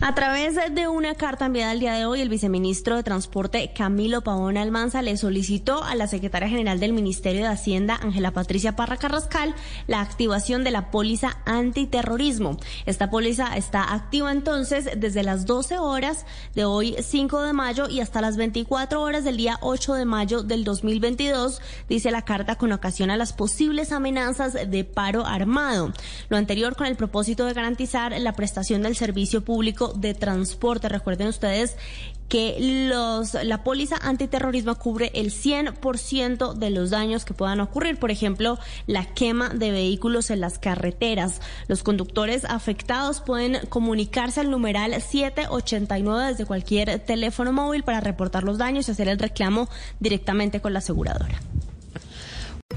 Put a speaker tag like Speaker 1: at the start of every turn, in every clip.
Speaker 1: A
Speaker 2: través de una carta enviada el día de hoy, el viceministro de Transporte Camilo Pavón Almanza le solicitó a la secretaria general del Ministerio de Hacienda, Ángela Patricia Parra Carrascal, la activación de la póliza antiterrorismo. Esta póliza está activa entonces desde las 12 horas de hoy 5 de mayo y hasta las 24 horas del día 8 de mayo del 2022, dice la carta con ocasión a las posibles amenazas de paro armado. Lo anterior con el propósito de garantizar la prestación del servicio público de transporte. Recuerden ustedes que los, la póliza antiterrorismo cubre el 100% de los daños que puedan ocurrir, por ejemplo, la quema de vehículos en las carreteras. Los conductores afectados pueden comunicarse al numeral 789 desde cualquier teléfono móvil para reportar los daños y hacer el reclamo directamente con la aseguradora.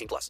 Speaker 3: 18 plus.